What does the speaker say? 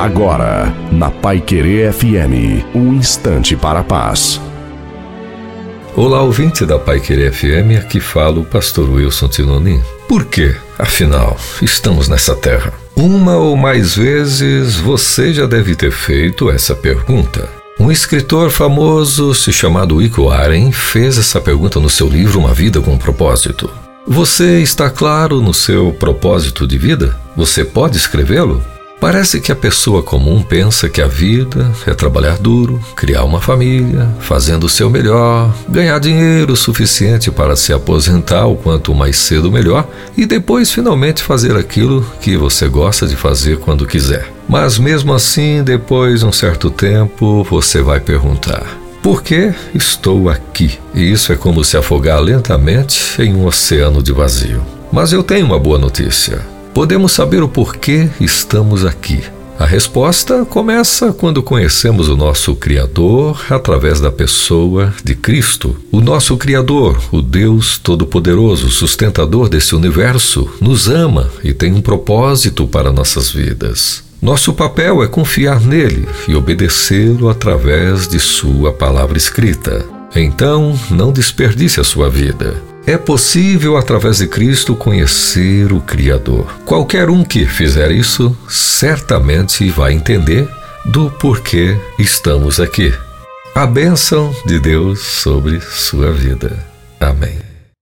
Agora, na Pai Querer FM, um instante para a paz. Olá, ouvinte da Pai Querer FM, aqui fala o pastor Wilson Tinonim. Por quê? Afinal, estamos nessa terra. Uma ou mais vezes você já deve ter feito essa pergunta. Um escritor famoso, se chamado Iko Aren, fez essa pergunta no seu livro Uma Vida com Propósito. Você está claro no seu propósito de vida? Você pode escrevê-lo? Parece que a pessoa comum pensa que a vida é trabalhar duro, criar uma família, fazendo o seu melhor, ganhar dinheiro suficiente para se aposentar o quanto mais cedo melhor e depois finalmente fazer aquilo que você gosta de fazer quando quiser. Mas mesmo assim, depois de um certo tempo, você vai perguntar: por que estou aqui? E isso é como se afogar lentamente em um oceano de vazio. Mas eu tenho uma boa notícia. Podemos saber o porquê estamos aqui. A resposta começa quando conhecemos o nosso Criador através da pessoa de Cristo. O nosso Criador, o Deus Todo-Poderoso, sustentador desse universo, nos ama e tem um propósito para nossas vidas. Nosso papel é confiar nele e obedecê-lo através de Sua palavra escrita. Então, não desperdice a sua vida. É possível, através de Cristo, conhecer o Criador. Qualquer um que fizer isso certamente vai entender do porquê estamos aqui. A bênção de Deus sobre sua vida. Amém.